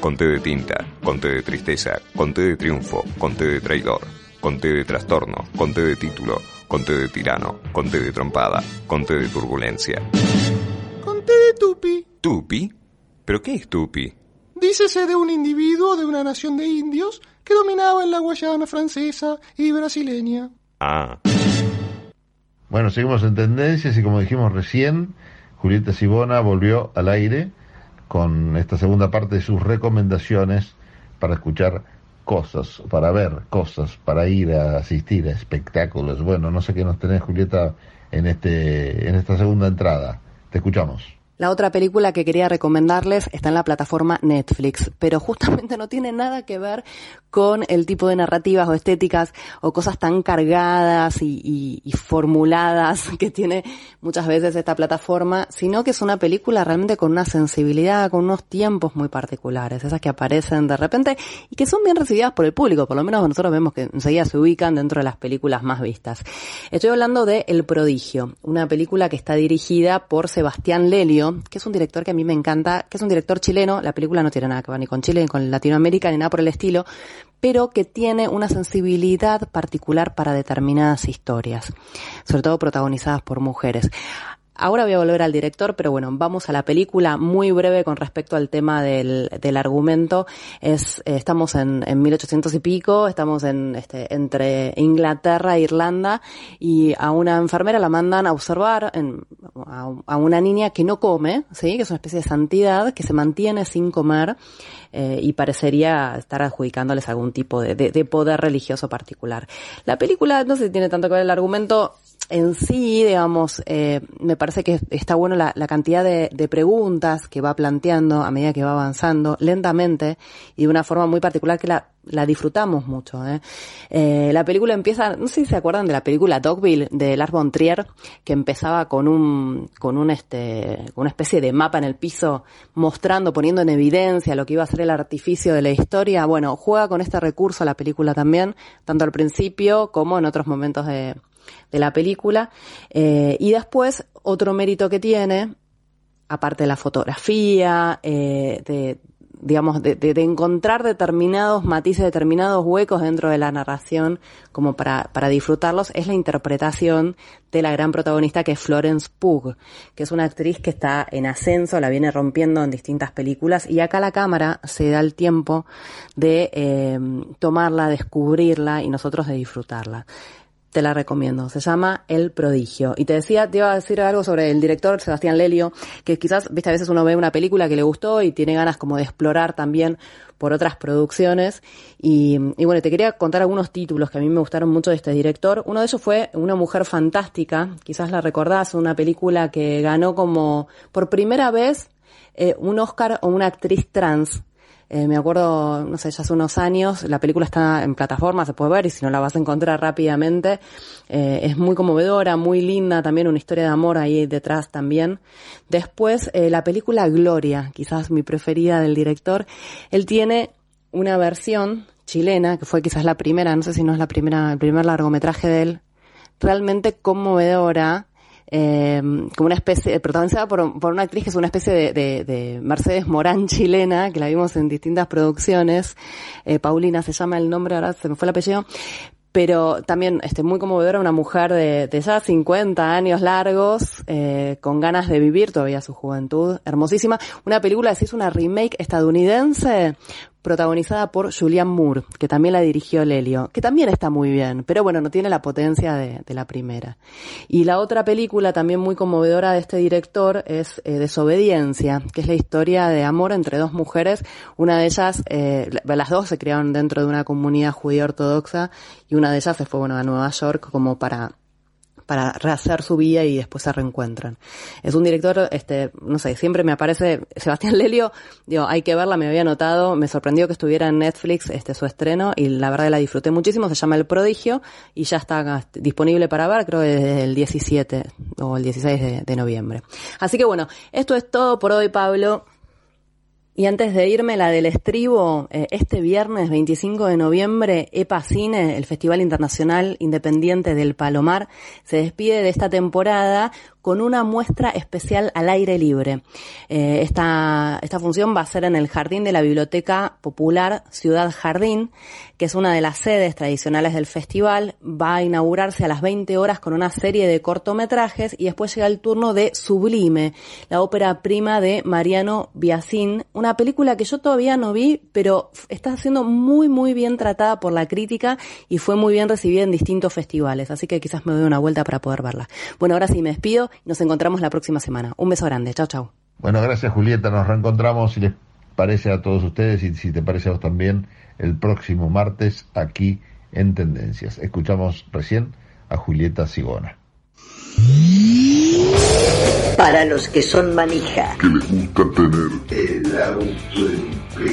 con té de tinta, con té de tristeza, con té de triunfo, con té de traidor, con té de trastorno, con té de título, con té de tirano, con té de trompada, con té de turbulencia. Con té de tupi. ¿Tupi? ¿Pero qué es tupi? Dícese de un individuo de una nación de indios que dominaba en la Guayana francesa y brasileña. Ah. Bueno, seguimos en tendencias y como dijimos recién, Julieta Sibona volvió al aire con esta segunda parte de sus recomendaciones para escuchar cosas, para ver cosas, para ir a asistir a espectáculos. Bueno, no sé qué nos tenés, Julieta, en este, en esta segunda entrada. Te escuchamos. La otra película que quería recomendarles está en la plataforma Netflix, pero justamente no tiene nada que ver con el tipo de narrativas o estéticas o cosas tan cargadas y, formuladas que tiene muchas veces esta plataforma, sino que es una película realmente con una sensibilidad, con unos tiempos muy particulares, esas que aparecen de repente y que son bien recibidas por el público, por lo menos nosotros vemos que enseguida se ubican dentro de las películas más vistas. Estoy hablando de El Prodigio, una película que está dirigida por Sebastián Lelio, que es un director que a mí me encanta, que es un director chileno, la película no tiene nada que ver ni con Chile, ni con Latinoamérica, ni nada por el estilo, pero que tiene una sensibilidad particular para determinadas historias, sobre todo protagonizadas por mujeres. Ahora voy a volver al director, pero bueno, vamos a la película muy breve con respecto al tema del, del argumento. Es, eh, estamos en, en 1800 y pico, estamos en, este, entre Inglaterra e Irlanda y a una enfermera la mandan a observar en, a, una niña que no come, ¿sí? que es una especie de santidad, que se mantiene sin comer eh, y parecería estar adjudicándoles algún tipo de, de, de poder religioso particular. La película no si tiene tanto que ver el argumento, en sí, digamos, eh, me parece que está bueno la, la cantidad de, de, preguntas que va planteando a medida que va avanzando, lentamente y de una forma muy particular que la, la disfrutamos mucho. ¿eh? Eh, la película empieza, no sé si se acuerdan de la película Dogville de Lars von Trier, que empezaba con un, con un este, una especie de mapa en el piso mostrando, poniendo en evidencia lo que iba a ser el artificio de la historia. Bueno, juega con este recurso la película también, tanto al principio como en otros momentos de, de la película. Eh, y después, otro mérito que tiene, aparte de la fotografía, eh, de, digamos, de, de, encontrar determinados matices, determinados huecos dentro de la narración como para, para disfrutarlos, es la interpretación de la gran protagonista que es Florence Pugh, que es una actriz que está en ascenso, la viene rompiendo en distintas películas y acá la cámara se da el tiempo de eh, tomarla, descubrirla y nosotros de disfrutarla te la recomiendo. Se llama El Prodigio. Y te decía, te iba a decir algo sobre el director Sebastián Lelio, que quizás, viste, a veces uno ve una película que le gustó y tiene ganas como de explorar también por otras producciones. Y, y bueno, te quería contar algunos títulos que a mí me gustaron mucho de este director. Uno de ellos fue Una mujer fantástica. Quizás la recordás, una película que ganó como por primera vez eh, un Oscar o una actriz trans eh, me acuerdo, no sé, ya hace unos años, la película está en plataforma, se puede ver y si no la vas a encontrar rápidamente. Eh, es muy conmovedora, muy linda, también una historia de amor ahí detrás también. Después, eh, la película Gloria, quizás mi preferida del director. Él tiene una versión chilena, que fue quizás la primera, no sé si no es la primera, el primer largometraje de él, realmente conmovedora, eh, como una especie, protagonizada por, por, una actriz que es una especie de, de, de, Mercedes Morán chilena, que la vimos en distintas producciones. Eh, Paulina se llama el nombre, ahora se me fue el apellido. Pero también este, muy conmovedora, una mujer de, de ya 50 años largos, eh, con ganas de vivir todavía su juventud, hermosísima. Una película, si es una remake estadounidense, protagonizada por Julianne Moore, que también la dirigió Lelio, que también está muy bien, pero bueno, no tiene la potencia de, la primera. Y la otra película también muy conmovedora de este director es eh, Desobediencia, que es la historia de amor entre dos mujeres. Una de ellas, eh, las dos se criaron dentro de una comunidad judía ortodoxa y una de ellas se fue bueno, a Nueva York como para para rehacer su vida y después se reencuentran. Es un director, este, no sé, siempre me aparece Sebastián Lelio, digo, hay que verla, me había notado, me sorprendió que estuviera en Netflix este su estreno y la verdad la disfruté muchísimo, se llama El Prodigio y ya está disponible para ver, creo desde el 17 o el 16 de, de noviembre. Así que bueno, esto es todo por hoy, Pablo. Y antes de irme, la del estribo, eh, este viernes 25 de noviembre, EPA Cine, el Festival Internacional Independiente del Palomar, se despide de esta temporada con una muestra especial al aire libre. Eh, esta, esta función va a ser en el jardín de la Biblioteca Popular Ciudad Jardín, que es una de las sedes tradicionales del festival. Va a inaugurarse a las 20 horas con una serie de cortometrajes y después llega el turno de Sublime, la ópera prima de Mariano Biasín, una película que yo todavía no vi, pero está siendo muy, muy bien tratada por la crítica y fue muy bien recibida en distintos festivales, así que quizás me doy una vuelta para poder verla. Bueno, ahora sí me despido nos encontramos la próxima semana. Un beso grande. Chao, chao. Bueno, gracias Julieta. Nos reencontramos, si les parece a todos ustedes y si te parece a vos también, el próximo martes aquí en Tendencias. Escuchamos recién a Julieta Sigona. Para los que son manija. Que les gusta tener el auto en